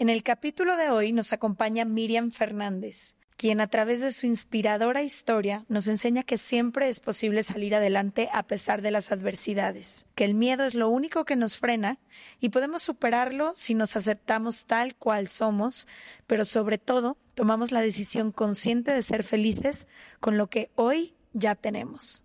En el capítulo de hoy nos acompaña Miriam Fernández, quien a través de su inspiradora historia nos enseña que siempre es posible salir adelante a pesar de las adversidades, que el miedo es lo único que nos frena y podemos superarlo si nos aceptamos tal cual somos, pero sobre todo tomamos la decisión consciente de ser felices con lo que hoy ya tenemos.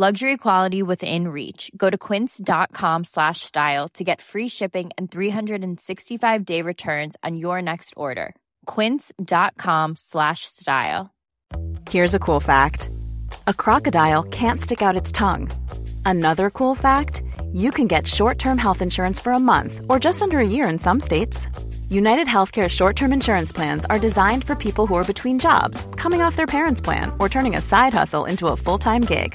Luxury quality within reach. Go to quince.com slash style to get free shipping and 365 day returns on your next order. Quince.com slash style. Here's a cool fact a crocodile can't stick out its tongue. Another cool fact you can get short term health insurance for a month or just under a year in some states. United Healthcare short term insurance plans are designed for people who are between jobs, coming off their parents' plan, or turning a side hustle into a full time gig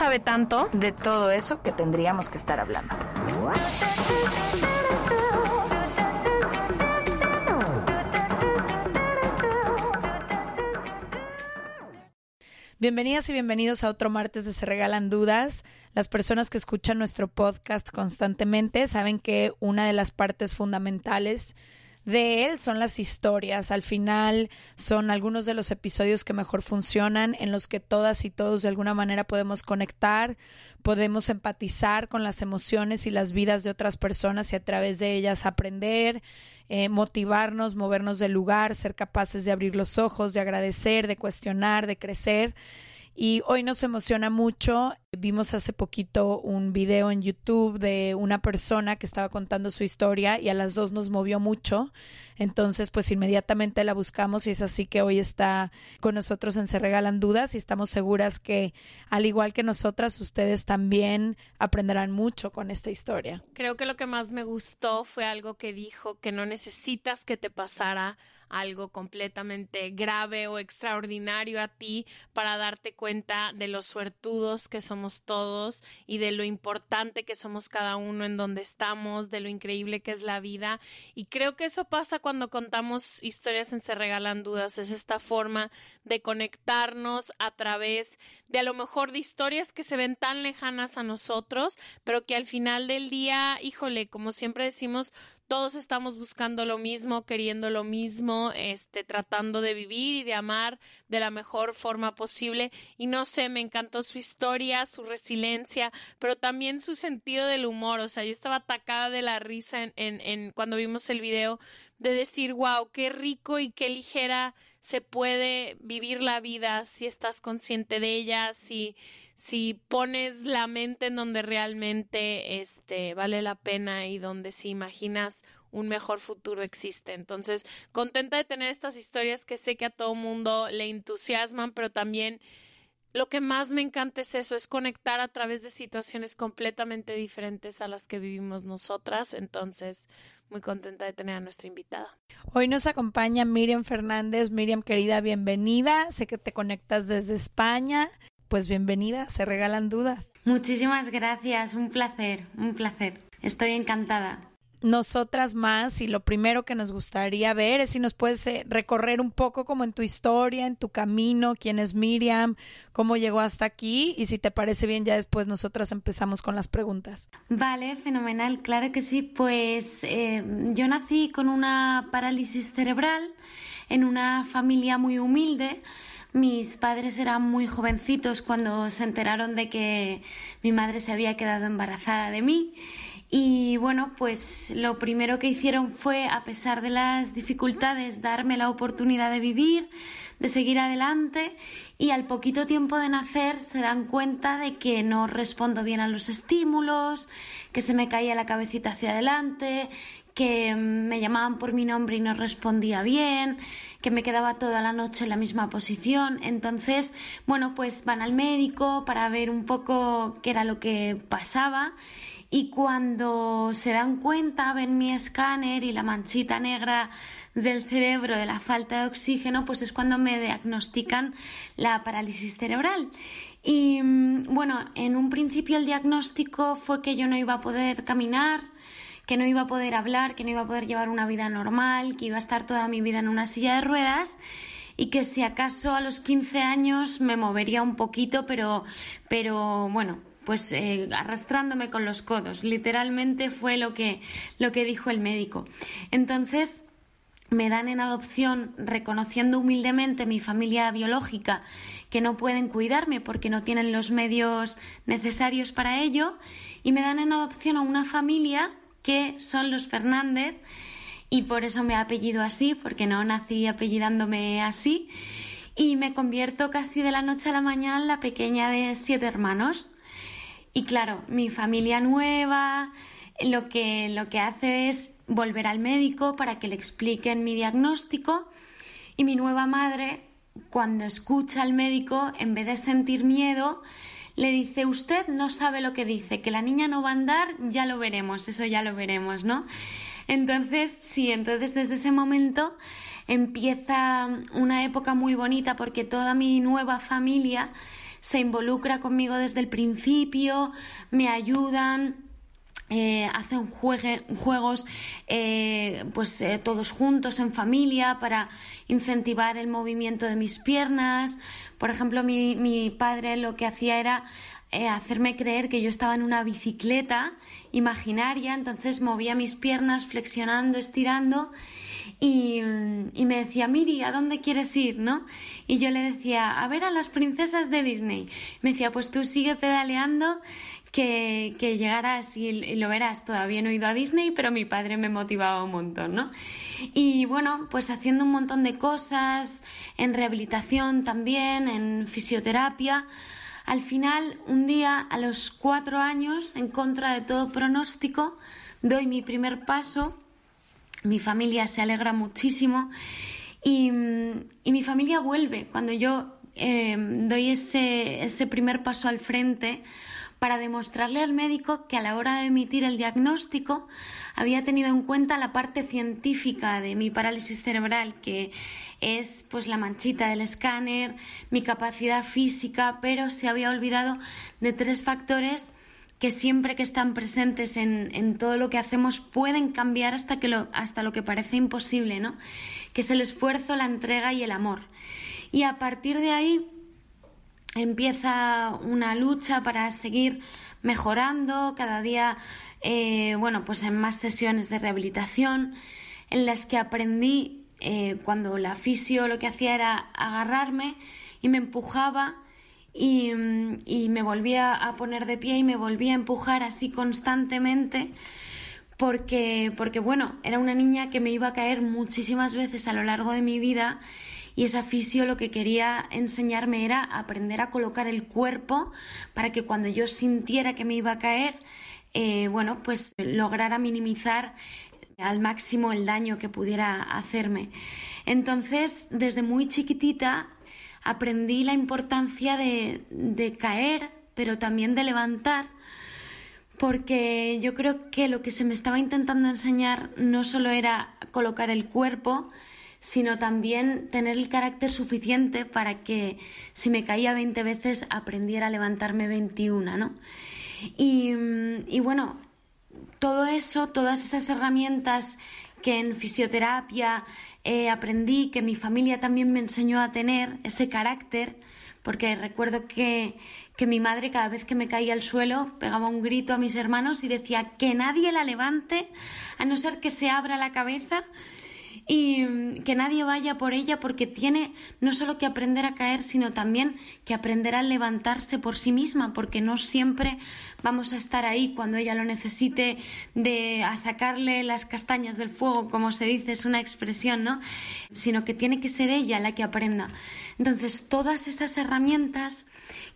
sabe tanto de todo eso que tendríamos que estar hablando. Bienvenidas y bienvenidos a otro martes de Se Regalan Dudas. Las personas que escuchan nuestro podcast constantemente saben que una de las partes fundamentales de él son las historias. Al final son algunos de los episodios que mejor funcionan, en los que todas y todos de alguna manera podemos conectar, podemos empatizar con las emociones y las vidas de otras personas y a través de ellas aprender, eh, motivarnos, movernos del lugar, ser capaces de abrir los ojos, de agradecer, de cuestionar, de crecer. Y hoy nos emociona mucho. Vimos hace poquito un video en YouTube de una persona que estaba contando su historia y a las dos nos movió mucho. Entonces, pues inmediatamente la buscamos y es así que hoy está con nosotros en Se Regalan Dudas y estamos seguras que, al igual que nosotras, ustedes también aprenderán mucho con esta historia. Creo que lo que más me gustó fue algo que dijo que no necesitas que te pasara algo completamente grave o extraordinario a ti para darte cuenta de los suertudos que somos todos y de lo importante que somos cada uno en donde estamos, de lo increíble que es la vida. Y creo que eso pasa cuando contamos historias en Se Regalan Dudas, es esta forma de conectarnos a través de a lo mejor de historias que se ven tan lejanas a nosotros, pero que al final del día, híjole, como siempre decimos, todos estamos buscando lo mismo, queriendo lo mismo, este, tratando de vivir y de amar de la mejor forma posible. Y no sé, me encantó su historia, su resiliencia, pero también su sentido del humor. O sea, yo estaba atacada de la risa en, en, en cuando vimos el video de decir, wow, qué rico y qué ligera se puede vivir la vida si estás consciente de ella, si, si pones la mente en donde realmente este, vale la pena y donde si imaginas un mejor futuro existe. Entonces, contenta de tener estas historias que sé que a todo mundo le entusiasman, pero también lo que más me encanta es eso, es conectar a través de situaciones completamente diferentes a las que vivimos nosotras. Entonces, muy contenta de tener a nuestra invitada. Hoy nos acompaña Miriam Fernández. Miriam, querida, bienvenida. Sé que te conectas desde España. Pues bienvenida, se regalan dudas. Muchísimas gracias, un placer, un placer. Estoy encantada. nosotras más y lo primero que nos gustaría ver es si nos puedes eh, recorrer un poco como en tu historia, en tu camino, quién es Miriam, cómo llegó hasta aquí y si te parece bien ya después nosotras empezamos con las preguntas. Vale, fenomenal, claro que sí. Pues eh, yo nací con una parálisis cerebral en una familia muy humilde. Mis padres eran muy jovencitos cuando se enteraron de que mi madre se había quedado embarazada de mí. Y bueno, pues lo primero que hicieron fue, a pesar de las dificultades, darme la oportunidad de vivir, de seguir adelante y al poquito tiempo de nacer se dan cuenta de que no respondo bien a los estímulos, que se me caía la cabecita hacia adelante, que me llamaban por mi nombre y no respondía bien, que me quedaba toda la noche en la misma posición. Entonces, bueno, pues van al médico para ver un poco qué era lo que pasaba y cuando se dan cuenta, ven mi escáner y la manchita negra del cerebro de la falta de oxígeno, pues es cuando me diagnostican la parálisis cerebral. Y mm, bueno, en un principio el diagnóstico fue que yo no iba a poder caminar, que no iba a poder hablar, que no iba a poder llevar una vida normal, que iba a estar toda mi vida en una silla de ruedas y que si acaso a los 15 años me movería un poquito, pero, pero bueno, pues eh, arrastrándome con los codos. Literalmente fue lo que, lo que dijo el médico. Entonces me dan en adopción reconociendo humildemente mi familia biológica que no pueden cuidarme porque no tienen los medios necesarios para ello y me dan en adopción a una familia que son los Fernández y por eso me apellido así porque no nací apellidándome así y me convierto casi de la noche a la mañana en la pequeña de siete hermanos. Y claro, mi familia nueva lo que, lo que hace es volver al médico para que le expliquen mi diagnóstico y mi nueva madre, cuando escucha al médico, en vez de sentir miedo, le dice, usted no sabe lo que dice, que la niña no va a andar, ya lo veremos, eso ya lo veremos, ¿no? Entonces, sí, entonces desde ese momento empieza una época muy bonita porque toda mi nueva familia se involucra conmigo desde el principio, me ayudan, eh, hacen juegos eh, pues eh, todos juntos en familia para incentivar el movimiento de mis piernas. Por ejemplo, mi, mi padre lo que hacía era hacerme creer que yo estaba en una bicicleta imaginaria, entonces movía mis piernas flexionando, estirando y, me decía, Miri, ¿a dónde quieres ir? ¿no? Y yo le decía, a ver a las princesas de Disney. Me decía, pues tú sigue pedaleando que, que llegarás y, lo verás. Todavía no he ido a Disney, pero mi padre me motivaba un montón, ¿no? Y bueno, pues haciendo un montón de cosas, en rehabilitación también, en fisioterapia. Al final, un día, a los cuatro años, en contra de todo pronóstico, doy mi primer paso mi familia se alegra muchísimo y, mi familia vuelve cuando yo eh, doy ese, ese primer paso al frente para demostrarle al médico que a la hora de emitir el diagnóstico había tenido en cuenta la parte científica de mi parálisis cerebral, que es pues la manchita del escáner, mi capacidad física, pero se había olvidado de tres factores que siempre que están presentes en, todo lo que hacemos pueden cambiar hasta, que lo, hasta lo que parece imposible, ¿no? Que es el esfuerzo, la entrega y el amor. Y a partir de ahí empieza una lucha para seguir mejorando cada día, eh, bueno, pues en más sesiones de rehabilitación en las que aprendí eh, cuando la fisio lo que hacía era agarrarme y me empujaba y, me volvía a poner de pie y me volvía a empujar así constantemente porque, porque, bueno, era una niña que me iba a caer muchísimas veces a lo largo de mi vida y esa fisio lo que quería enseñarme era aprender a colocar el cuerpo para que cuando yo sintiera que me iba a caer, eh, bueno, pues lograra minimizar al máximo el daño que pudiera hacerme. Entonces, desde muy chiquitita aprendí la importancia de, caer, pero también de levantar, porque yo creo que lo que se me estaba intentando enseñar no solo era colocar el cuerpo, sino también tener el carácter suficiente para que si me caía 20 veces aprendiera a levantarme 21, ¿no? Y, y bueno, todo eso, todas esas herramientas que en fisioterapia eh, aprendí, que mi familia también me enseñó a tener, ese carácter, porque recuerdo que, que mi madre cada vez que me caía al suelo pegaba un grito a mis hermanos y decía que nadie la levante, a no ser que se abra la cabeza y mm, que nadie vaya por ella porque tiene no solo que aprender a caer, sino también que aprender a levantarse por sí misma, porque no siempre vamos a estar ahí cuando ella lo necesite de a sacarle las castañas del fuego, como se dice, es una expresión, ¿no? Sino que tiene que ser ella la que aprenda. Entonces, todas esas herramientas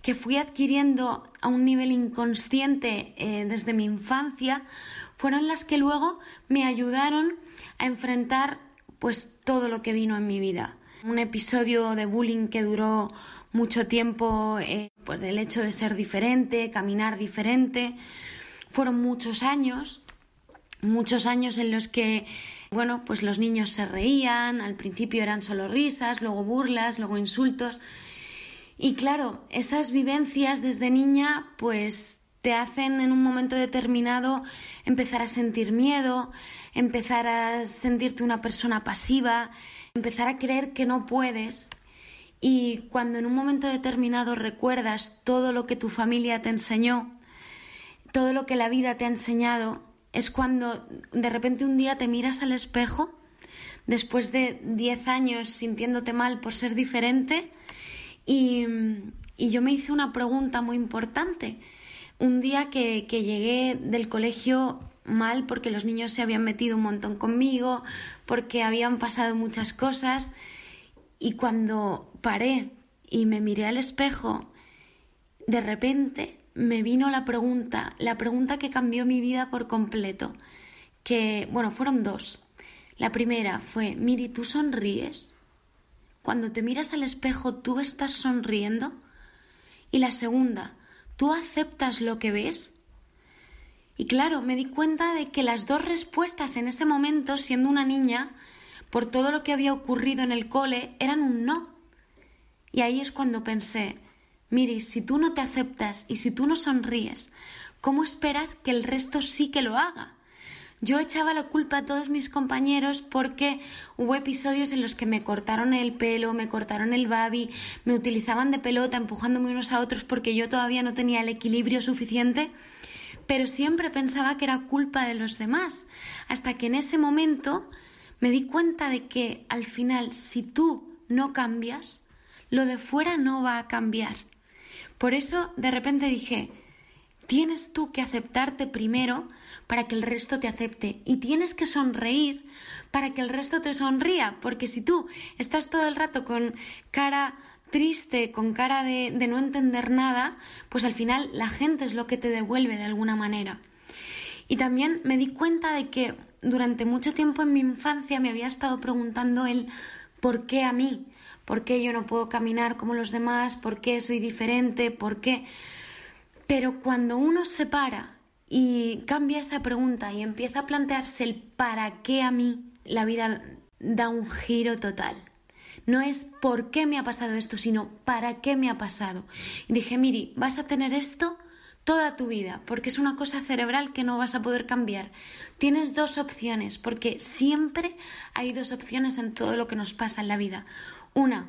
que fui adquiriendo a un nivel inconsciente eh, desde mi infancia fueron las que luego me ayudaron a enfrentar pues todo lo que vino en mi vida. Un episodio de bullying que duró mucho tiempo, eh, pues el hecho de ser diferente, caminar diferente. Fueron muchos años, muchos años en los que, bueno, pues los niños se reían, al principio eran solo risas, luego burlas, luego insultos. Y claro, esas vivencias desde niña, pues te hacen en un momento determinado empezar a sentir miedo, empezar a sentirte una persona pasiva, empezar a creer que no puedes. Y cuando en un momento determinado recuerdas todo lo que tu familia te enseñó, todo lo que la vida te ha enseñado, es cuando de repente un día te miras al espejo, después de 10 años sintiéndote mal por ser diferente, y, y yo me hice una pregunta muy importante un día que, que llegué del colegio mal porque los niños se habían metido un montón conmigo, porque habían pasado muchas cosas y cuando paré y me miré al espejo, de repente me vino la pregunta, la pregunta que cambió mi vida por completo, que, bueno, fueron dos. La primera fue, Miri, ¿tú sonríes? Cuando te miras al espejo, ¿tú estás sonriendo? Y la segunda, ¿Tú aceptas lo que ves? Y claro, me di cuenta de que las dos respuestas en ese momento, siendo una niña, por todo lo que había ocurrido en el cole, eran un no. Y ahí es cuando pensé, Miri, si tú no te aceptas y si tú no sonríes, ¿cómo esperas que el resto sí que lo haga? Yo echaba la culpa a todos mis compañeros porque hubo episodios en los que me cortaron el pelo, me cortaron el babi, me utilizaban de pelota empujándome unos a otros porque yo todavía no tenía el equilibrio suficiente, pero siempre pensaba que era culpa de los demás, hasta que en ese momento me di cuenta de que al final si tú no cambias, lo de fuera no va a cambiar. Por eso de repente dije, tienes tú que aceptarte primero para que el resto te acepte y tienes que sonreír para que el resto te sonría, porque si tú estás todo el rato con cara triste, con cara de, no entender nada, pues al final la gente es lo que te devuelve de alguna manera. Y también me di cuenta de que durante mucho tiempo en mi infancia me había estado preguntando el ¿por qué a mí? ¿Por qué yo no puedo caminar como los demás? ¿Por qué soy diferente? ¿Por qué? Pero cuando uno se para y cambia esa pregunta y empieza a plantearse el para qué a mí, la vida da un giro total. No es por qué me ha pasado esto, sino para qué me ha pasado. Y dije, Miri, vas a tener esto toda tu vida, porque es una cosa cerebral que no vas a poder cambiar. Tienes dos opciones, porque siempre hay dos opciones en todo lo que nos pasa en la vida. Una,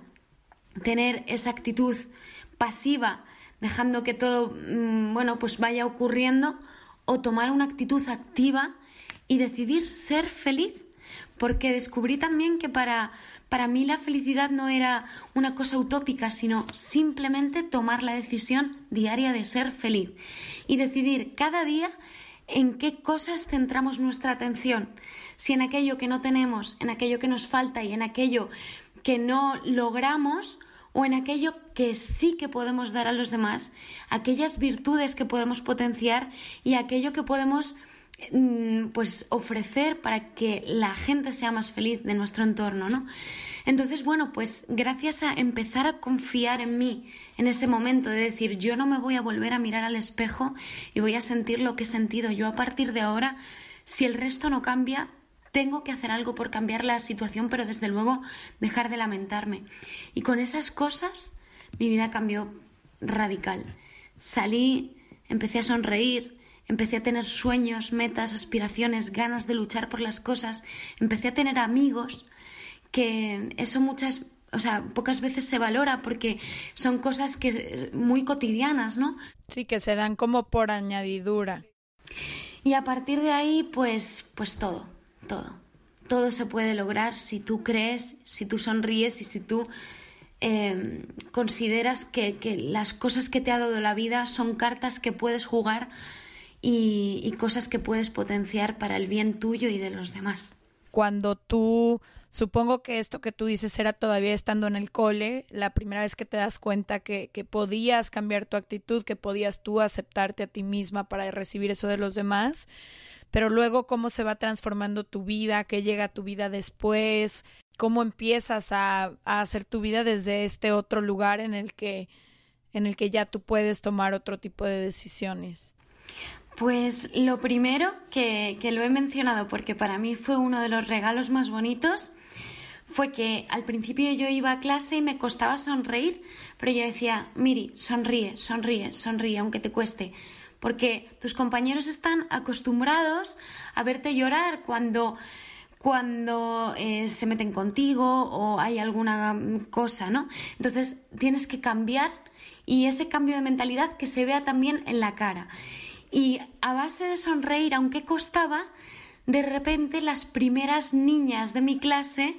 tener esa actitud pasiva, dejando que todo, mm, bueno, pues vaya ocurriendo, o tomar una actitud activa y decidir ser feliz, porque descubrí también que para, para mí la felicidad no era una cosa utópica, sino simplemente tomar la decisión diaria de ser feliz y decidir cada día en qué cosas centramos nuestra atención, si en aquello que no tenemos, en aquello que nos falta y en aquello que no logramos o en aquello que sí que podemos dar a los demás, aquellas virtudes que podemos potenciar y aquello que podemos pues ofrecer para que la gente sea más feliz de nuestro entorno, ¿no? Entonces, bueno, pues gracias a empezar a confiar en mí en ese momento de decir, yo no me voy a volver a mirar al espejo y voy a sentir lo que he sentido. Yo a partir de ahora, si el resto no cambia, tengo que hacer algo por cambiar la situación, pero desde luego dejar de lamentarme. Y con esas cosas mi vida cambió radical. Salí, empecé a sonreír, empecé a tener sueños, metas, aspiraciones, ganas de luchar por las cosas, empecé a tener amigos, que eso muchas, o sea, pocas veces se valora porque son cosas que muy cotidianas, ¿no? Sí, que se dan como por añadidura. Y a partir de ahí, pues, pues todo, todo. Todo se puede lograr si tú crees, si tú sonríes y si tú em, consideras que, que las cosas que te ha dado la vida son cartas que puedes jugar y, cosas que puedes potenciar para el bien tuyo y de los demás. Cuando tú, supongo que esto que tú dices era todavía estando en el cole, la primera vez que te das cuenta que, que podías cambiar tu actitud, que podías tú aceptarte a ti misma para recibir eso de los demás, pero luego cómo se va transformando tu vida, qué llega a tu vida después, cómo empiezas a, a, hacer tu vida desde este otro lugar en el que en el que ya tú puedes tomar otro tipo de decisiones. Pues lo primero que, lo he mencionado porque para mí fue uno de los regalos más bonitos fue que al principio yo iba a clase y me costaba sonreír, pero yo decía, Miri, sonríe, sonríe, sonríe, aunque te cueste, porque tus compañeros están acostumbrados a verte llorar cuando cuando eh, se meten contigo o hay alguna cosa, ¿no? Entonces tienes que cambiar y ese cambio de mentalidad que se vea también en la cara. Y a base de sonreír, aunque costaba, de repente las primeras niñas de mi clase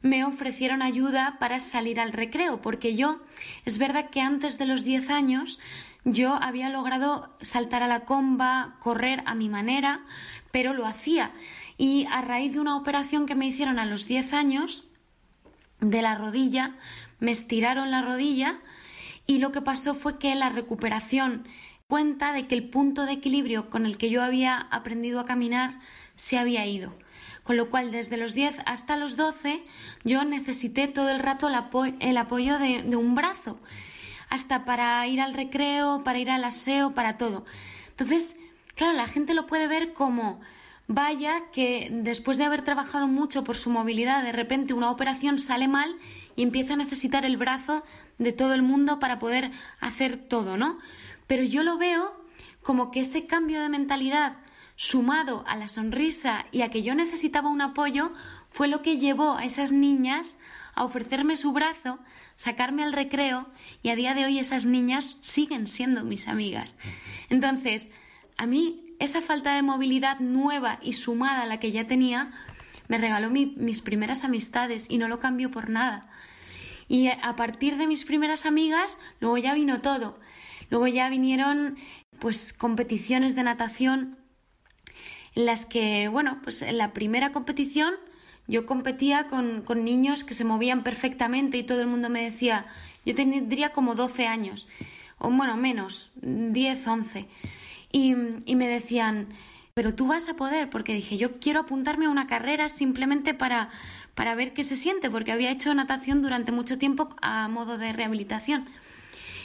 me ofrecieron ayuda para salir al recreo, porque yo, es verdad que antes de los 10 años, yo había logrado saltar a la comba, correr a mi manera, pero lo hacía. Y a raíz de una operación que me hicieron a los 10 años, de la rodilla, me estiraron la rodilla y lo que pasó fue que la recuperación cuenta de que el punto de equilibrio con el que yo había aprendido a caminar se había ido. Con lo cual, desde los 10 hasta los 12, yo necesité todo el rato el, apoyo de, de un brazo, hasta para ir al recreo, para ir al aseo, para todo. Entonces, claro, la gente lo puede ver como, vaya, que después de haber trabajado mucho por su movilidad, de repente una operación sale mal y empieza a necesitar el brazo de todo el mundo para poder hacer todo, ¿no? Pero yo lo veo como que ese cambio de mentalidad sumado a la sonrisa y a que yo necesitaba un apoyo fue lo que llevó a esas niñas a ofrecerme su brazo, sacarme al recreo y a día de hoy esas niñas siguen siendo mis amigas. Entonces, a mí esa falta de movilidad nueva y sumada a la que ya tenía me regaló mis primeras amistades y no lo cambio por nada. Y a partir de mis primeras amigas, luego ya vino todo. Luego ya vinieron pues competiciones de natación en las que, bueno, pues en la primera competición yo competía con, con niños que se movían perfectamente y todo el mundo me decía, yo tendría como 12 años, o bueno, menos, 10, 11. Y, y me decían, pero tú vas a poder, porque dije, yo quiero apuntarme a una carrera simplemente para, para ver qué se siente, porque había hecho natación durante mucho tiempo a modo de rehabilitación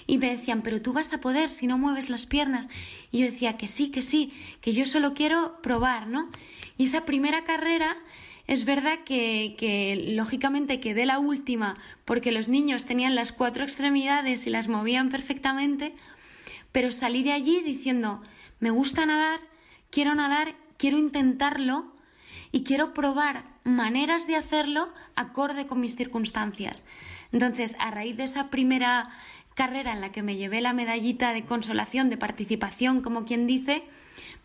y me decían, pero tú vas a poder si no mueves las piernas. Y yo decía que sí, que sí, que yo solo quiero probar, ¿no? Y esa primera carrera es verdad que, que lógicamente quedé la última porque los niños tenían las cuatro extremidades y las movían perfectamente, pero salí de allí diciendo, me gusta nadar, quiero nadar, quiero intentarlo y quiero probar maneras de hacerlo acorde con mis circunstancias. Entonces, a raíz de esa primera carrera en la que me llevé la medallita de consolación, de participación, como quien dice,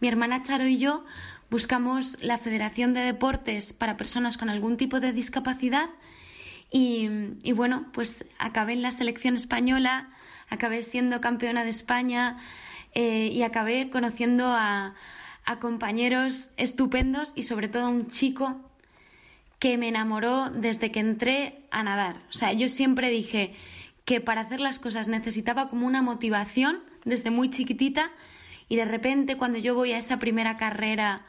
mi hermana Charo y yo buscamos la Federación de Deportes para personas con algún tipo de discapacidad y, bueno, pues acabé en la selección española, acabé siendo campeona de España eh, y acabé conociendo a, a compañeros estupendos y sobre todo a un chico que me enamoró desde que entré a nadar. O sea, yo siempre dije, que para hacer las cosas necesitaba como una motivación desde muy chiquitita y de repente cuando yo voy a esa primera carrera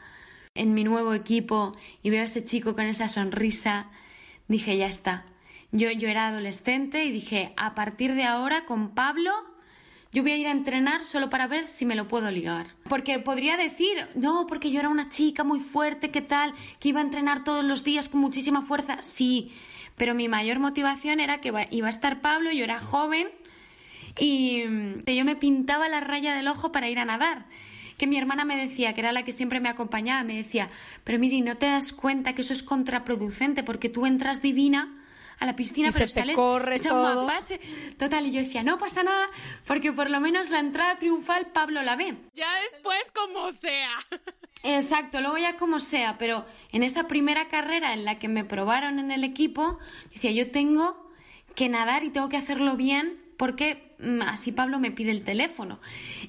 en mi nuevo equipo y veo a ese chico con esa sonrisa, dije, ya está. Yo, yo era adolescente y dije, a partir de ahora con Pablo yo voy a ir a entrenar solo para ver si me lo puedo ligar. Porque podría decir, no, porque yo era una chica muy fuerte, ¿qué tal? Que iba a entrenar todos los días con muchísima fuerza. Sí, pero mi mayor motivación era que iba a estar Pablo, yo era joven y yo me pintaba la raya del ojo para ir a nadar. que mi hermana me decía, que era la que siempre me acompañaba, me decía, pero Miri, ¿no te das cuenta que eso es contraproducente? Porque tú entras divina a la piscina, pero se sales corre hecha todo. un mapache. Total, y yo decía, no pasa nada, porque por lo menos la entrada triunfal Pablo la ve. Ya después como sea. Exacto, luego ya como sea, pero en esa primera carrera en la que me probaron en el equipo, decía, yo tengo que nadar y tengo que hacerlo bien porque mm, así Pablo me pide el teléfono.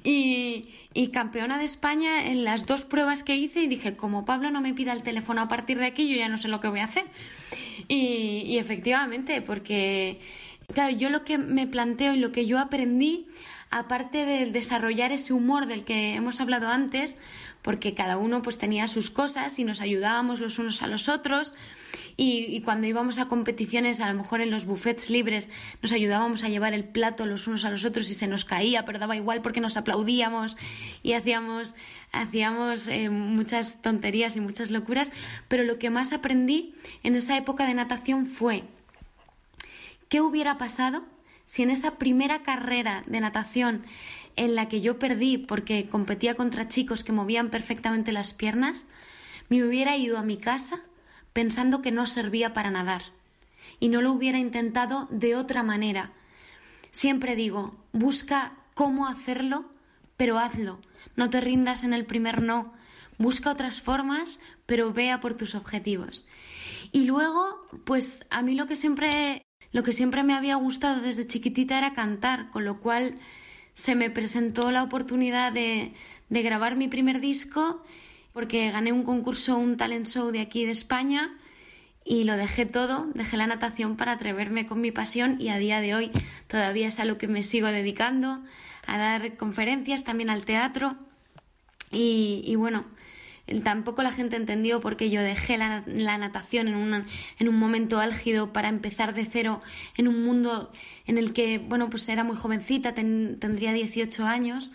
Y, y campeona de España en las dos pruebas que hice y dije, como Pablo no me pida el teléfono a partir de aquí, yo ya no sé lo que voy a hacer. Y, y efectivamente, porque, claro, yo lo que me planteo y lo que yo aprendí, aparte de desarrollar ese humor del que hemos hablado antes, porque cada uno pues tenía sus cosas y nos ayudábamos los unos a los otros, y, cuando íbamos a competiciones, a lo mejor en los buffets libres, nos ayudábamos a llevar el plato los unos a los otros y se nos caía, pero daba igual porque nos aplaudíamos y hacíamos, hacíamos eh, muchas tonterías y muchas locuras. Pero lo que más aprendí en esa época de natación fue qué hubiera pasado si en esa primera carrera de natación en la que yo perdí porque competía contra chicos que movían perfectamente las piernas, me hubiera ido a mi casa pensando que no servía para nadar y no lo hubiera intentado de otra manera. Siempre digo, busca cómo hacerlo, pero hazlo. No te rindas en el primer no. Busca otras formas, pero vea por tus objetivos. Y luego, pues a mí lo que siempre lo que siempre me había gustado desde chiquitita era cantar, con lo cual se me presentó la oportunidad de, grabar mi primer disco porque gané un concurso, un talent show de aquí de España y lo dejé todo, dejé la natación para atreverme con mi pasión y a día de hoy todavía es a lo que me sigo dedicando, a dar conferencias, también al teatro y bueno, tampoco la gente entendió por qué yo dejé la, la natación en, una, en un momento álgido para empezar de cero en un mundo en el que, bueno, pues era muy jovencita, ten, tendría 18 años,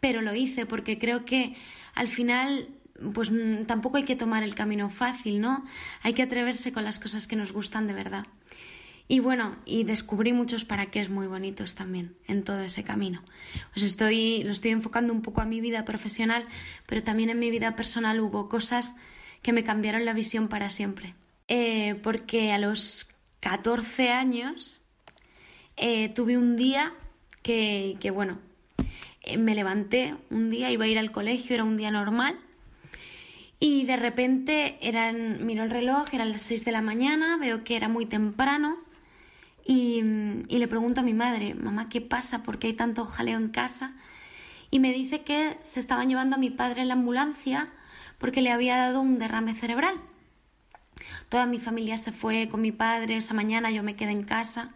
pero lo hice porque creo que al final pues tampoco hay que tomar el camino fácil, ¿no? Hay que atreverse con las cosas que nos gustan de verdad. Y bueno, y descubrí muchos para qué es muy bonitos también en todo ese camino. Pues estoy, lo estoy enfocando un poco a mi vida profesional, pero también en mi vida personal hubo cosas que me cambiaron la visión para siempre. Eh, porque a los 14 años eh, tuve un día que, que bueno, eh, me levanté un día, iba a ir al colegio, era un día normal, y de repente eran, miro el reloj, eran las 6 de la mañana, veo que era muy temprano y, le pregunto a mi madre, mamá, ¿qué pasa? ¿Por qué hay tanto jaleo en casa? Y me dice que se estaban llevando a mi padre en la ambulancia porque le había dado un derrame cerebral. Toda mi familia se fue con mi padre esa mañana, yo me quedé en casa.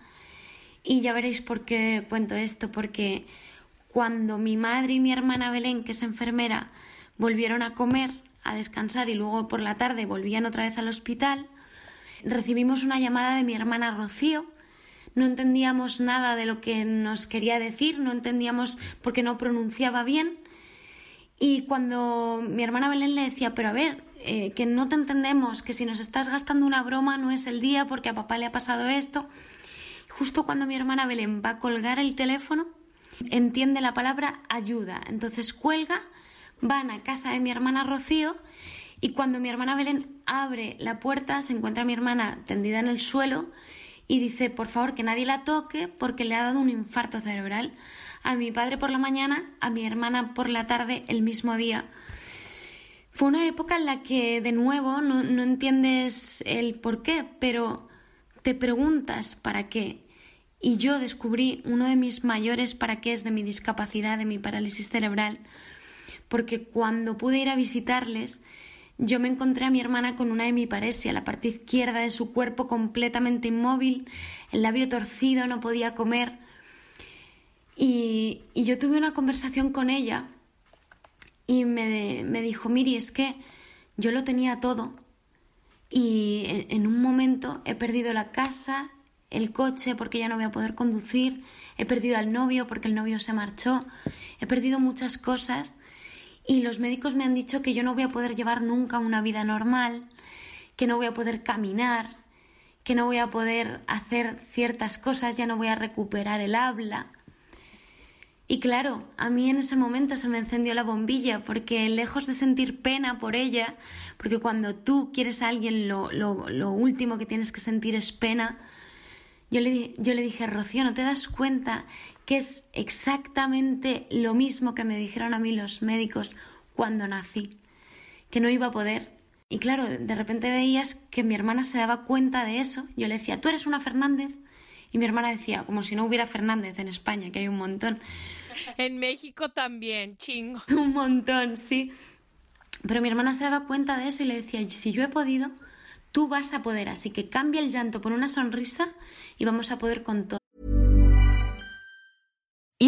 Y ya veréis por qué cuento esto, porque cuando mi madre y mi hermana Belén, que es enfermera, volvieron a comer, a descansar y luego por la tarde volvían otra vez al hospital, recibimos una llamada de mi hermana Rocío. No entendíamos nada de lo que nos quería decir, no entendíamos porque no pronunciaba bien. Y cuando mi hermana Belén le decía, pero a ver, eh, que no te entendemos, que si nos estás gastando una broma no es el día porque a papá le ha pasado esto. Justo cuando mi hermana Belén va a colgar el teléfono, entiende la palabra ayuda. Entonces cuelga van a casa de mi hermana Rocío y cuando mi hermana Belén abre la puerta se encuentra mi hermana tendida en el suelo y dice por favor que nadie la toque porque le ha dado un infarto cerebral a mi padre por la mañana, a mi hermana por la tarde el mismo día. Fue una época en la que de nuevo no, no entiendes el por qué, pero te preguntas para qué. Y yo descubrí uno de mis mayores para qué es de mi discapacidad, de mi parálisis cerebral, porque cuando pude ir a visitarles, yo me encontré a mi hermana con una hemiparesia, la parte izquierda de su cuerpo completamente inmóvil, el labio torcido, no podía comer. Y, yo tuve una conversación con ella y me, me, dijo, Miri, es que yo lo tenía todo y en, en un momento he perdido la casa, el coche porque ya no voy a poder conducir, he perdido al novio porque el novio se marchó, he perdido muchas cosas y los médicos me han dicho que yo no voy a poder llevar nunca una vida normal, que no voy a poder caminar, que no voy a poder hacer ciertas cosas, ya no voy a recuperar el habla. Y claro, a mí en ese momento se me encendió la bombilla, porque lejos de sentir pena por ella, porque cuando tú quieres a alguien lo, lo, último que tienes que sentir es pena, yo le, yo le dije, Rocío, ¿no te das cuenta que es exactamente lo mismo que me dijeron a mí los médicos cuando nací? Que no iba a poder. Y claro, de repente veías que mi hermana se daba cuenta de eso. Yo le decía, tú eres una Fernández. Y mi hermana decía, como si no hubiera Fernández en España, que hay un montón. En México también, chingo. Un montón, sí. Pero mi hermana se daba cuenta de eso y le decía, si yo he podido, tú vas a poder. Así que cambia el llanto por una sonrisa y vamos a poder con todo.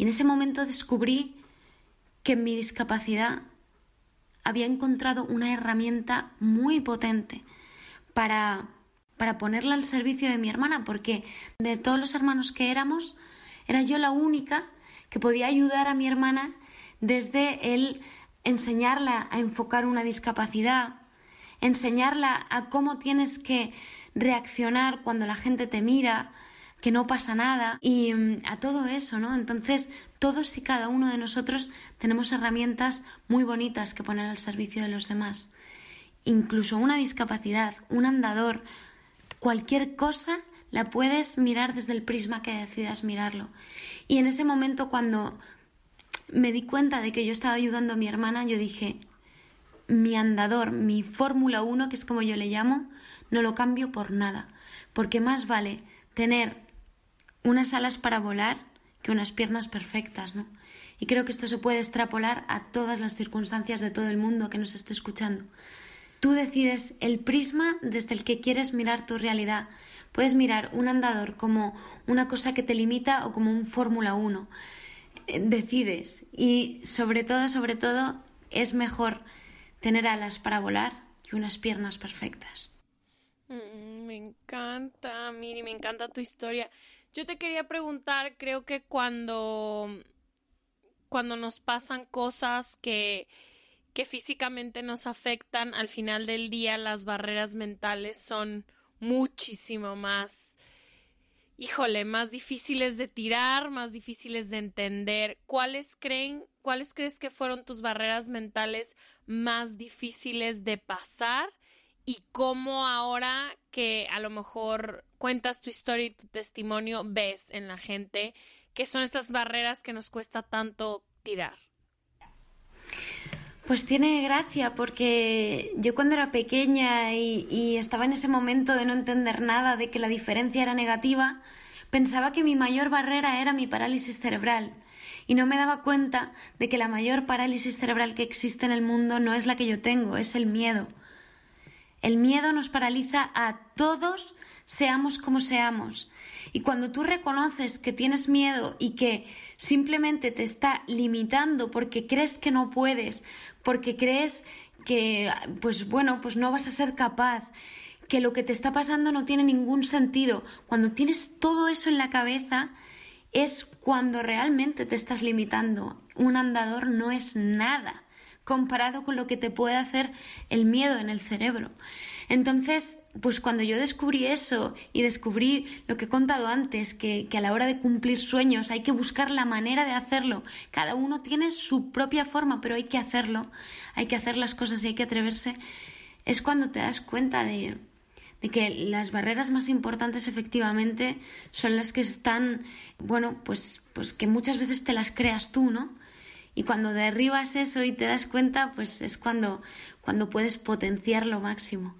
Y en ese momento descubrí que en mi discapacidad había encontrado una herramienta muy potente para, para ponerla al servicio de mi hermana, porque de todos los hermanos que éramos, era yo la única que podía ayudar a mi hermana desde el enseñarla a enfocar una discapacidad, enseñarla a cómo tienes que reaccionar cuando la gente te mira, que no pasa nada y mm, a todo eso, ¿no? Entonces, todos y cada uno de nosotros tenemos herramientas muy bonitas que poner al servicio de los demás. Incluso una discapacidad, un andador, cualquier cosa la puedes mirar desde el prisma que decidas mirarlo. Y en ese momento cuando me di cuenta de que yo estaba ayudando a mi hermana, yo dije, mi andador, mi Fórmula 1, que es como yo le llamo, no lo cambio por nada, porque más vale tener unas alas para volar que unas piernas perfectas, ¿no? Y creo que esto se puede extrapolar a todas las circunstancias de todo el mundo que nos esté escuchando. Tú decides el prisma desde el que quieres mirar tu realidad. Puedes mirar un andador como una cosa que te limita o como un Fórmula 1. Eh, decides. Y sobre todo, sobre todo, es mejor tener alas para volar que unas piernas perfectas. Mm, me encanta, Miri, me encanta tu historia. Yo te quería preguntar, creo que cuando, cuando nos pasan cosas que, que físicamente nos afectan, al final del día las barreras mentales son muchísimo más, híjole, más difíciles de tirar, más difíciles de entender. ¿Cuáles creen, cuáles crees que fueron tus barreras mentales más difíciles de pasar? Y cómo ahora que a lo mejor cuentas tu historia y tu testimonio, ves en la gente que son estas barreras que nos cuesta tanto tirar. Pues tiene gracia porque yo cuando era pequeña y, estaba en ese momento de no entender nada, de que la diferencia era negativa, pensaba que mi mayor barrera era mi parálisis cerebral y no me daba cuenta de que la mayor parálisis cerebral que existe en el mundo no es la que yo tengo, es el miedo. El miedo nos paraliza a todos, seamos como seamos. Y cuando tú reconoces que tienes miedo y que simplemente te está limitando porque crees que no puedes, porque crees que, pues bueno, pues no vas a ser capaz, que lo que te está pasando no tiene ningún sentido. Cuando tienes todo eso en la cabeza, es cuando realmente te estás limitando. Un andador no es nada comparado con lo que te puede hacer el miedo en el cerebro. Entonces, pues cuando yo descubrí eso y descubrí lo que he contado antes, que, a la hora de cumplir sueños hay que buscar la manera de hacerlo, cada uno tiene su propia forma, pero hay que hacerlo, hay que hacer las cosas y hay que atreverse, es cuando te das cuenta de, de que las barreras más importantes efectivamente son las que están, bueno, pues, pues que muchas veces te las creas tú, ¿no? Y cuando derribas eso y te das cuenta, pues es cuando, cuando puedes potenciar lo máximo.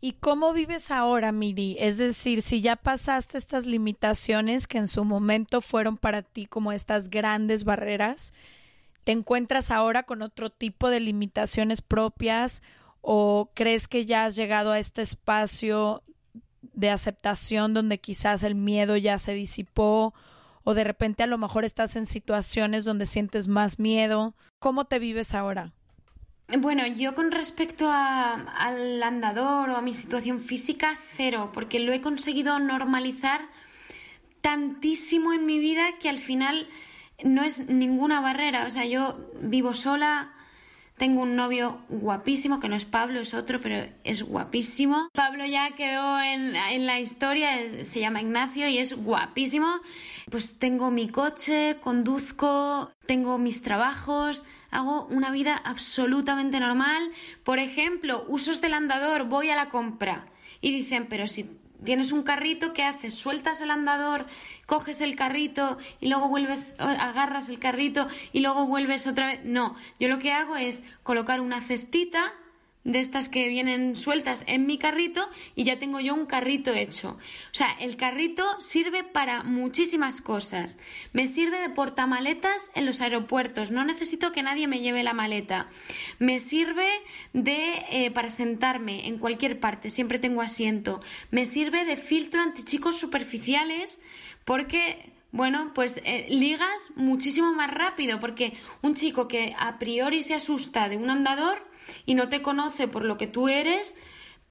¿Y cómo vives ahora, Miri? Es decir, si ya pasaste estas limitaciones que en su momento fueron para ti como estas grandes barreras, ¿te encuentras ahora con otro tipo de limitaciones propias o crees que ya has llegado a este espacio de aceptación donde quizás el miedo ya se disipó o de repente a lo mejor estás en situaciones donde sientes más miedo? ¿Cómo te vives ahora? Bueno, yo con respecto al andador o a mi situación física, cero, porque lo he conseguido normalizar tantísimo en mi vida que al final no es ninguna barrera. O sea, yo vivo sola, tengo un novio guapísimo, que no es Pablo, es otro, pero es guapísimo. Pablo ya quedó en, en, la historia, se llama Ignacio y es guapísimo. Pues tengo mi coche, conduzco, tengo mis trabajos, hago una vida absolutamente normal. Por ejemplo, usos del andador, voy a la compra y dicen, pero si tienes un carrito, ¿qué haces? Sueltas el andador, coges el carrito y luego vuelves, agarras el carrito y luego vuelves otra vez. No, yo lo que hago es colocar una cestita de estas que vienen sueltas en mi carrito y ya tengo yo un carrito hecho. O sea, el carrito sirve para muchísimas cosas. Me sirve de portamaletas en los aeropuertos. No necesito que nadie me lleve la maleta. Me sirve de eh, para sentarme en cualquier parte. Siempre tengo asiento. Me sirve de filtro antichicos superficiales porque bueno, pues eh, ligas muchísimo más rápido porque un chico que a priori se asusta de un andador y no te conoce por lo que tú eres,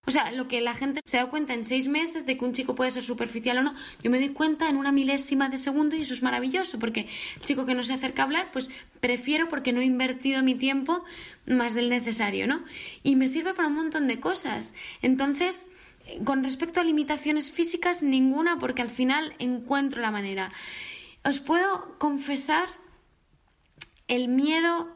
o sea, lo que la gente se da cuenta en seis meses de que un chico puede ser superficial o no, yo me doy cuenta en una milésima de segundo y eso es maravilloso, porque el chico que no se acerca a hablar, pues prefiero porque no he invertido mi tiempo más del necesario, ¿no? Y me sirve para un montón de cosas. Entonces, con respecto a limitaciones físicas, ninguna, porque al final encuentro la manera. Os puedo confesar el miedo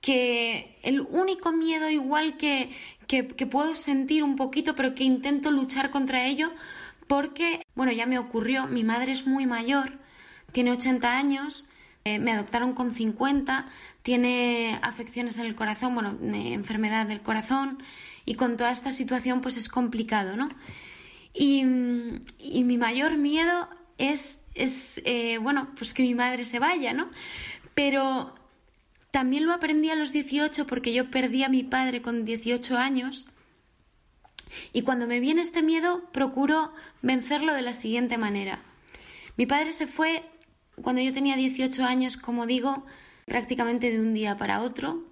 que el único miedo igual que, que, puedo sentir un poquito, pero que intento luchar contra ello, porque, bueno, ya me ocurrió, mi madre es muy mayor, tiene 80 años, eh, me adoptaron con 50, tiene afecciones en el corazón, bueno, enfermedad del corazón, y con toda esta situación pues es complicado, ¿no? Y, y mi mayor miedo es, es eh, bueno, pues que mi madre se vaya, ¿no? Pero también lo aprendí a los 18 porque yo perdí a mi padre con 18 años. Y cuando me viene este miedo, procuro vencerlo de la siguiente manera. Mi padre se fue cuando yo tenía 18 años, como digo, prácticamente de un día para otro.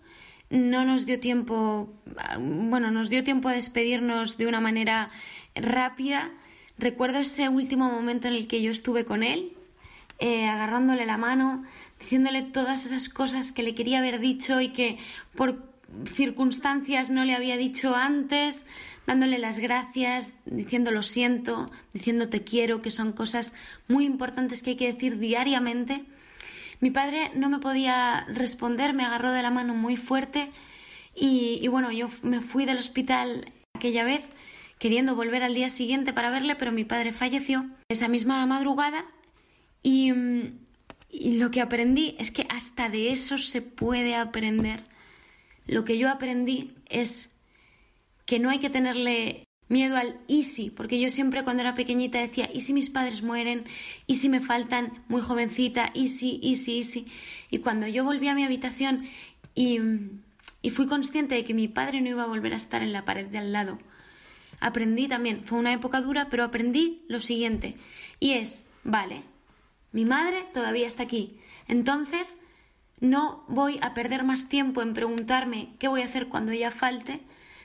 No nos dio tiempo, bueno, nos dio tiempo a despedirnos de una manera rápida. Recuerdo ese último momento en el que yo estuve con él, eh, agarrándole la mano, diciéndole todas esas cosas que le quería haber dicho y que por circunstancias no le había dicho antes, dándole las gracias, diciendo lo siento, diciendo te quiero, que son cosas muy importantes que hay que decir diariamente. Mi padre no me podía responder, me agarró de la mano muy fuerte y, bueno, yo me fui del hospital aquella vez queriendo volver al día siguiente para verle, pero mi padre falleció esa misma madrugada y, y lo que aprendí es que hasta de eso se puede aprender. Lo que yo aprendí es que no hay que tenerle miedo al easy, porque yo siempre cuando era pequeñita decía, ¿y si mis padres mueren? ¿Y si me faltan muy jovencita? ¿Y easy, easy? Y cuando yo volví a mi habitación y, y fui consciente de que mi padre no iba a volver a estar en la pared de al lado, aprendí también, fue una época dura, pero aprendí lo siguiente, y es, vale, mi madre todavía está aquí. Entonces, no voy a perder más tiempo en preguntarme qué voy a hacer cuando ella falte,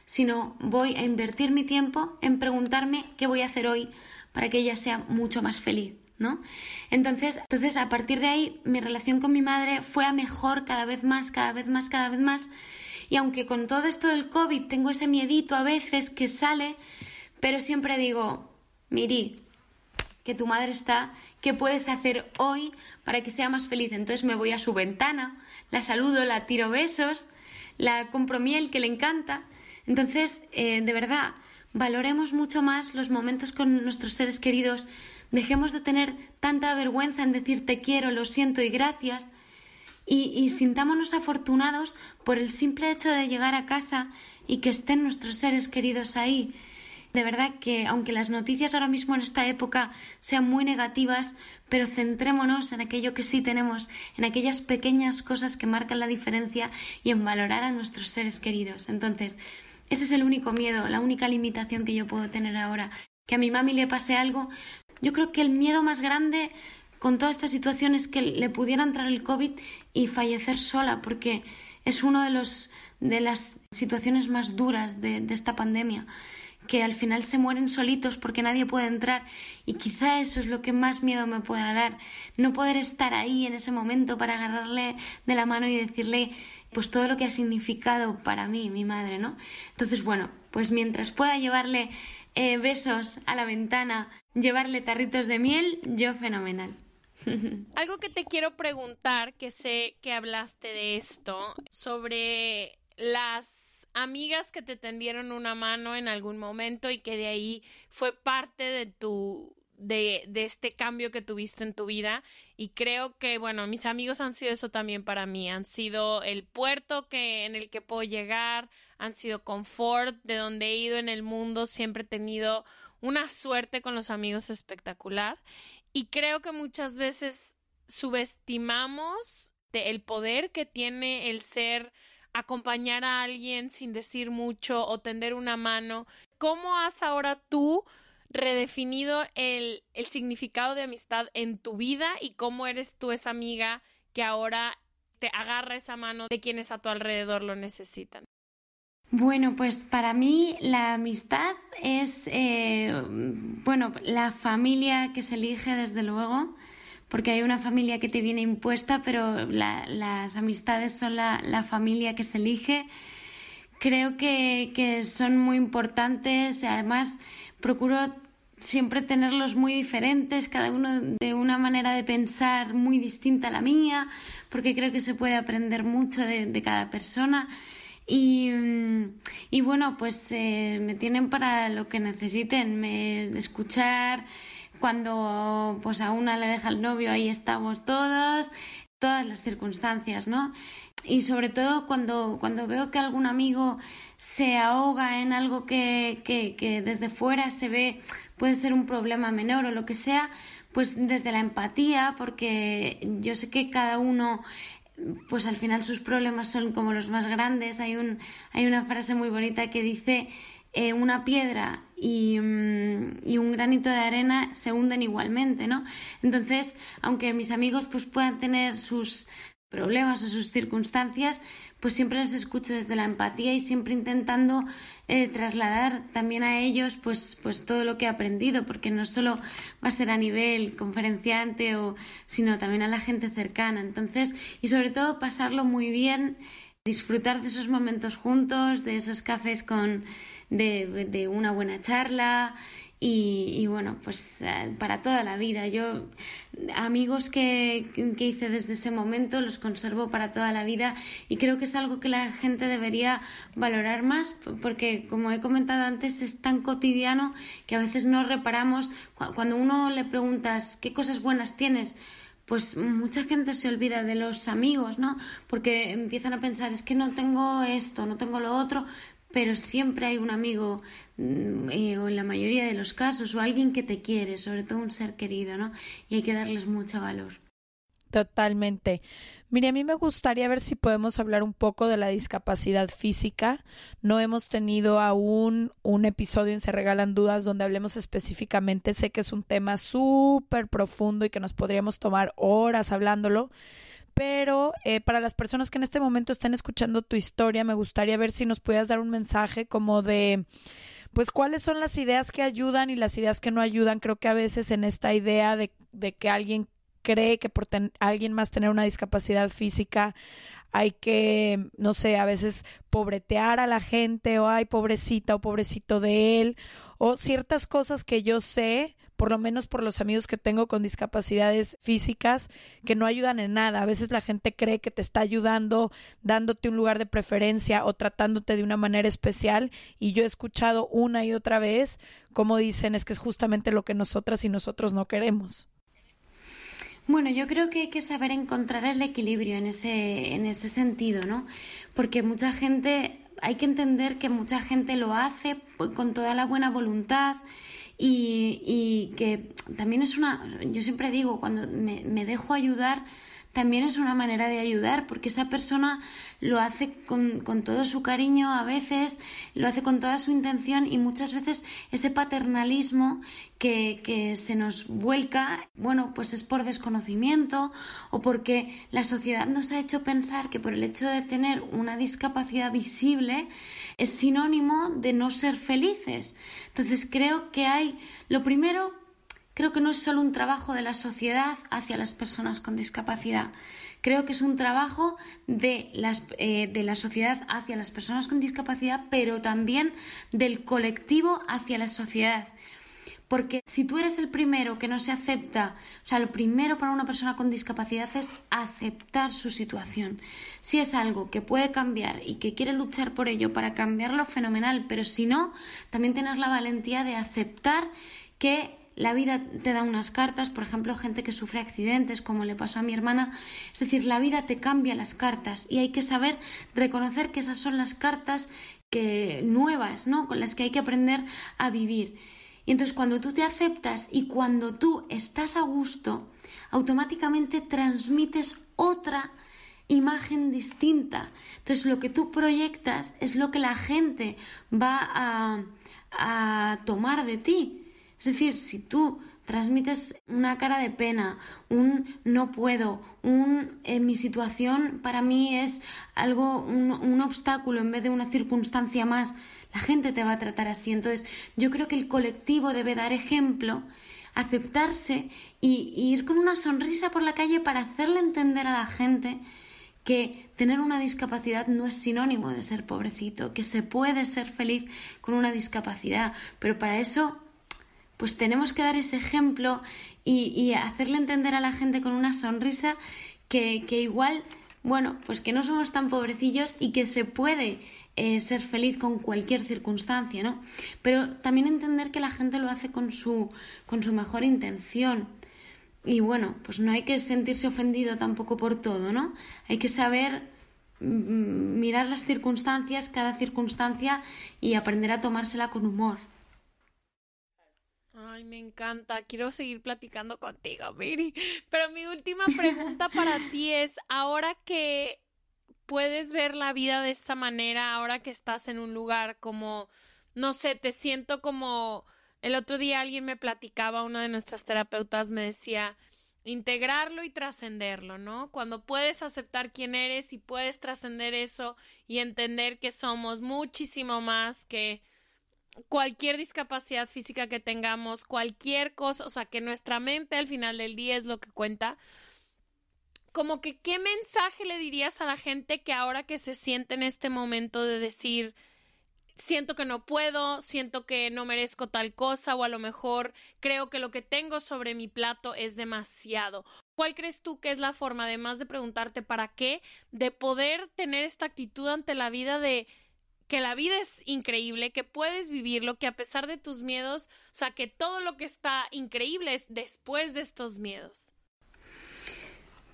sino voy a invertir mi tiempo en preguntarme qué voy a hacer hoy para que ella sea mucho más feliz, ¿no? Entonces, entonces a partir de ahí mi relación con mi madre fue a mejor cada vez más, cada vez más, cada vez más. Y aunque con todo esto del COVID tengo ese miedito a veces que sale, pero siempre digo, Miri, que tu madre está ¿Qué puedes hacer hoy para que sea más feliz? Entonces me voy a su ventana, la saludo, la tiro besos, la compro miel que le encanta. Entonces, eh, de verdad, valoremos mucho más los momentos con nuestros seres queridos, dejemos de tener tanta vergüenza en decir te quiero, lo siento y gracias, y, y sintámonos afortunados por el simple hecho de llegar a casa y que estén nuestros seres queridos ahí de verdad que aunque las noticias ahora mismo en esta época sean muy negativas, pero centrémonos en aquello que sí tenemos, en aquellas pequeñas cosas que marcan la diferencia y en valorar a nuestros seres queridos. Entonces, ese es el único miedo, la única limitación que yo puedo tener ahora. Que a mi mami le pase algo. Yo creo que el miedo más grande con toda esta situación es que le pudiera entrar el COVID y fallecer sola, porque es una de, de las situaciones más duras de esta pandemia que al final se mueren solitos porque nadie puede entrar y quizá eso es lo que más miedo me pueda dar, no poder estar ahí en ese momento para agarrarle de la mano y decirle pues todo lo que ha significado para mí, mi madre, ¿no? Entonces, bueno, pues mientras pueda llevarle eh, besos a la ventana, llevarle tarritos de miel, yo fenomenal. Algo que te quiero preguntar, que sé que hablaste de esto, sobre las amigas que te tendieron una mano en algún momento y que de ahí fue parte de tu de, de, este cambio que tuviste en tu vida. Y creo que bueno mis amigos han sido eso también para mí. Han sido el puerto que en el que puedo llegar han sido confort de donde he ido en el mundo. Siempre he tenido una suerte con los amigos espectacular. Y creo que muchas veces subestimamos el poder que tiene el ser acompañar a alguien sin decir mucho o tender una mano. ¿Cómo has ahora tú redefinido el, el significado de amistad en tu vida y cómo eres tú esa amiga que ahora te agarra esa mano de quienes a tu alrededor lo necesitan? Bueno, pues para mí la amistad es, eh, bueno, la familia que se elige desde luego porque hay una familia que te viene impuesta, pero las amistades son la, familia que se elige. Creo que, son muy importantes, además procuro siempre tenerlos muy diferentes, cada uno de una manera de pensar muy distinta a la mía, porque creo que se puede aprender mucho de, cada persona. Y, bueno, pues eh, me tienen para lo que necesiten, me, escuchar, cuando pues a una le deja el novio, ahí estamos todos, todas las circunstancias, ¿no? y sobre todo cuando, cuando veo que algún amigo se ahoga en algo que, que, que desde fuera se ve puede ser un problema menor o lo que sea, pues desde la empatía, porque yo sé que cada uno pues al final sus problemas son como los más grandes. Hay, un, hay una frase muy bonita que dice eh, una piedra y, mm, y, un granito de arena se hunden igualmente, ¿no? Entonces, aunque mis amigos pues puedan tener sus problemas o sus circunstancias, pues siempre les escucho desde la empatía y siempre intentando eh, trasladar también a ellos pues, pues todo lo que he aprendido, porque no solo va a ser a nivel conferenciante, o, sino también a la gente cercana. Entonces, y sobre todo pasarlo muy bien, disfrutar de esos momentos juntos, de esos cafés con, de, de una buena charla y, bueno, pues eh, para toda la vida. Yo, amigos que, que, hice desde ese momento, los conservo para toda la vida y creo que es algo que la gente debería valorar más porque, como he comentado antes, es tan cotidiano que a veces no reparamos. Cuando uno le preguntas qué cosas buenas tienes, pues mucha gente se olvida de los amigos, ¿no? Porque empiezan a pensar, es que no tengo esto, no tengo lo otro, pero siempre hay un amigo, mm, eh, o en la mayoría de los casos, o alguien que te quiere, sobre todo un ser querido, ¿no? Y hay que darles mucho valor. Totalmente. Mire, a mí me gustaría ver si podemos hablar un poco de la discapacidad física. No hemos tenido aún un episodio en Se Regalan Dudas donde hablemos específicamente. Sé que es un tema súper profundo y que nos podríamos tomar horas hablándolo pero eh, para las personas que en este momento están escuchando tu historia, me gustaría ver si nos pudieras dar un mensaje como de, pues, cuáles son las ideas que ayudan y las ideas que no ayudan. Creo que a veces en esta idea de, de que alguien cree que por alguien más tener una discapacidad física hay que, no sé, a veces pobretear a la gente o ay, pobrecita o pobrecito de él o ciertas cosas que yo sé por lo menos por los amigos que tengo con discapacidades físicas, que no ayudan en nada. A veces la gente cree que te está ayudando, dándote un lugar de preferencia o tratándote de una manera especial. Y yo he escuchado una y otra vez como dicen es que es justamente lo que nosotras y nosotros no queremos. Bueno, yo creo que hay que saber encontrar el equilibrio en ese, en ese sentido, ¿no? Porque mucha gente, hay que entender que mucha gente lo hace con toda la buena voluntad, y, y que también es una, yo siempre digo, cuando me, me dejo ayudar, también es una manera de ayudar, porque esa persona lo hace con, con, todo su cariño a veces, lo hace con toda su intención y muchas veces ese paternalismo que, que, se nos vuelca, bueno, pues es por desconocimiento o porque la sociedad nos ha hecho pensar que por el hecho de tener una discapacidad visible es sinónimo de no ser felices. Entonces creo que hay, lo primero, Creo que no es solo un trabajo de la sociedad hacia las personas con discapacidad. Creo que es un trabajo de, las, eh, de la sociedad hacia las personas con discapacidad, pero también del colectivo hacia la sociedad. Porque si tú eres el primero que no se acepta, o sea, lo primero para una persona con discapacidad es aceptar su situación. Si es algo que puede cambiar y que quiere luchar por ello para cambiarlo, fenomenal, pero si no, también tener la valentía de aceptar que la vida te da unas cartas, por ejemplo, gente que sufre accidentes, como le pasó a mi hermana. Es decir, la vida te cambia las cartas y hay que saber reconocer que esas son las cartas que nuevas, ¿no? Con las que hay que aprender a vivir. Y entonces cuando tú te aceptas y cuando tú estás a gusto, automáticamente transmites otra imagen distinta. Entonces lo que tú proyectas es lo que la gente va a, a tomar de ti. Es decir, si tú transmites una cara de pena, un no puedo, un eh, mi situación para mí es algo, un, obstáculo en vez de una circunstancia más, la gente te va a tratar así. Entonces, yo creo que el colectivo debe dar ejemplo, aceptarse y, y ir con una sonrisa por la calle para hacerle entender a la gente que tener una discapacidad no es sinónimo de ser pobrecito, que se puede ser feliz con una discapacidad, pero para eso pues tenemos que dar ese ejemplo y, hacerle entender a la gente con una sonrisa que, igual, bueno, pues que no somos tan pobrecillos y que se puede eh, ser feliz con cualquier circunstancia, ¿no? Pero también entender que la gente lo hace con su, con su mejor intención. Y bueno, pues no hay que sentirse ofendido tampoco por todo, ¿no? Hay que saber mm, mirar las circunstancias, cada circunstancia y aprender a tomársela con humor. Ay, me encanta. Quiero seguir platicando contigo, Miri. Pero mi última pregunta para ti es, ahora que puedes ver la vida de esta manera, ahora que estás en un lugar como, no sé, te siento como... El otro día alguien me platicaba, una de nuestras terapeutas me decía, integrarlo y trascenderlo, ¿no? Cuando puedes aceptar quién eres y puedes trascender eso y entender que somos muchísimo más que cualquier discapacidad física que tengamos, cualquier cosa, o sea, que nuestra mente al final del día es lo que cuenta. Como que, ¿qué mensaje le dirías a la gente que ahora que se siente en este momento de decir, siento que no puedo, siento que no merezco tal cosa o a lo mejor creo que lo que tengo sobre mi plato es demasiado. ¿Cuál crees tú que es la forma, además de preguntarte para qué, de poder tener esta actitud ante la vida de que la vida es increíble, que puedes vivirlo, que a pesar de tus miedos, o sea, que todo lo que está increíble es después de estos miedos?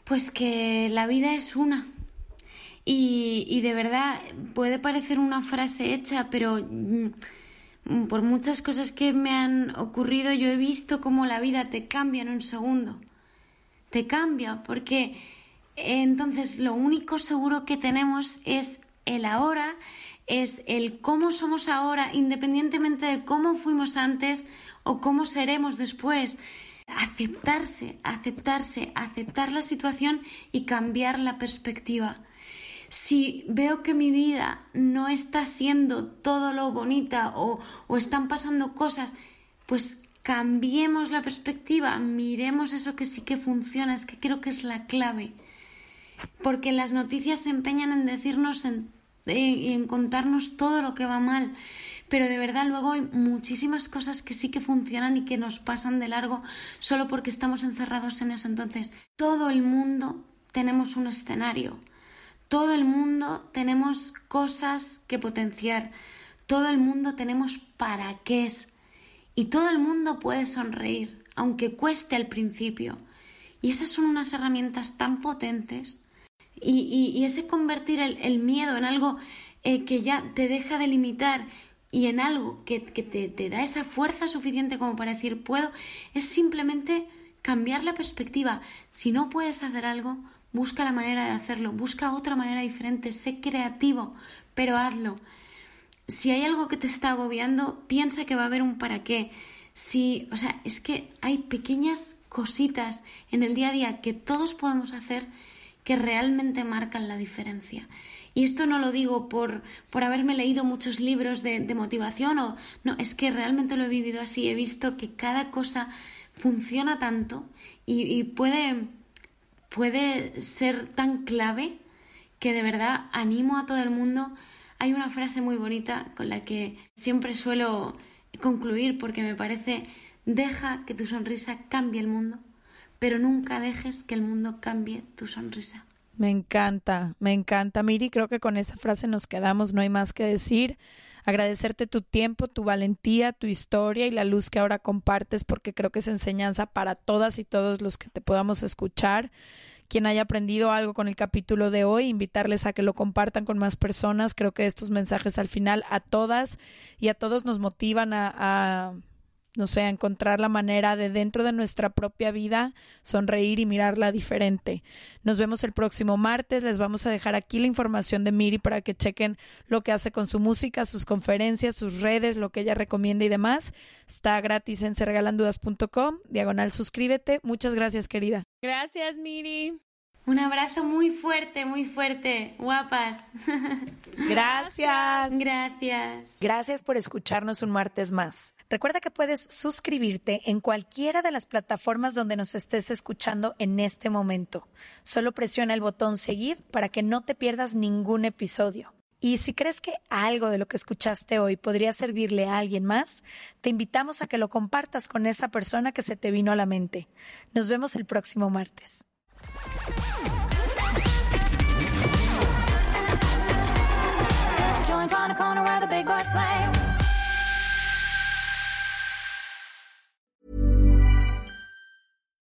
Pues que la vida es una. Y, de verdad puede parecer una frase hecha, pero mm, por muchas cosas que me han ocurrido yo he visto cómo la vida te cambia en un segundo. Te cambia porque entonces lo único seguro que tenemos es el ahora, es el cómo somos ahora, independientemente de cómo fuimos antes o cómo seremos después aceptarse, aceptarse, aceptar la situación y cambiar la perspectiva. Si veo que mi vida no está siendo todo lo bonita o, o están pasando cosas, pues cambiemos la perspectiva, miremos eso que sí que funciona, es que creo que es la clave. Porque las noticias se empeñan en decirnos y en contarnos todo lo que va mal pero de verdad luego hay muchísimas cosas que sí que funcionan y que nos pasan de largo solo porque estamos encerrados en eso. Entonces, todo el mundo tenemos un escenario, todo el mundo tenemos cosas que potenciar, todo el mundo tenemos para qué es y todo el mundo puede sonreír, aunque cueste al principio. Y esas son unas herramientas tan potentes y, ese convertir el, miedo en algo eh, que ya te deja de limitar y en algo que, te, te, da esa fuerza suficiente como para decir puedo, es simplemente cambiar la perspectiva. Si no puedes hacer algo, busca la manera de hacerlo, busca otra manera diferente, sé creativo, pero hazlo. Si hay algo que te está agobiando, piensa que va a haber un para qué. Si, o sea, es que hay pequeñas cositas en el día a día que todos podemos hacer que realmente marcan la diferencia. Y esto no lo digo por, por haberme leído muchos libros de, motivación o no, es que realmente lo he vivido así, he visto que cada cosa funciona tanto y, puede, puede ser tan clave que de verdad animo a todo el mundo. Hay una frase muy bonita con la que siempre suelo concluir porque me parece deja que tu sonrisa cambie el mundo, pero nunca dejes que el mundo cambie tu sonrisa. Me encanta, me encanta, Miri. Creo que con esa frase nos quedamos, no hay más que decir. Agradecerte tu tiempo, tu valentía, tu historia y la luz que ahora compartes, porque creo que es enseñanza para todas y todos los que te podamos escuchar. Quien haya aprendido algo con el capítulo de hoy, invitarles a que lo compartan con más personas. Creo que estos mensajes al final a todas y a todos nos motivan a, a no sé, encontrar la manera de dentro de nuestra propia vida sonreír y mirarla diferente. Nos vemos el próximo martes. Les vamos a dejar aquí la información de Miri para que chequen lo que hace con su música, sus conferencias, sus redes, lo que ella recomienda y demás. Está gratis en sergalandudas.com. Diagonal suscríbete. Muchas gracias, querida. Gracias, Miri. Un abrazo muy fuerte, muy fuerte, guapas. Gracias. Gracias. Gracias por escucharnos un martes más. Recuerda que puedes suscribirte en cualquiera de las plataformas donde nos estés escuchando en este momento. Solo presiona el botón seguir para que no te pierdas ningún episodio. Y si crees que algo de lo que escuchaste hoy podría servirle a alguien más, te invitamos a que lo compartas con esa persona que se te vino a la mente. Nos vemos el próximo martes. Join a corner where the big boys play.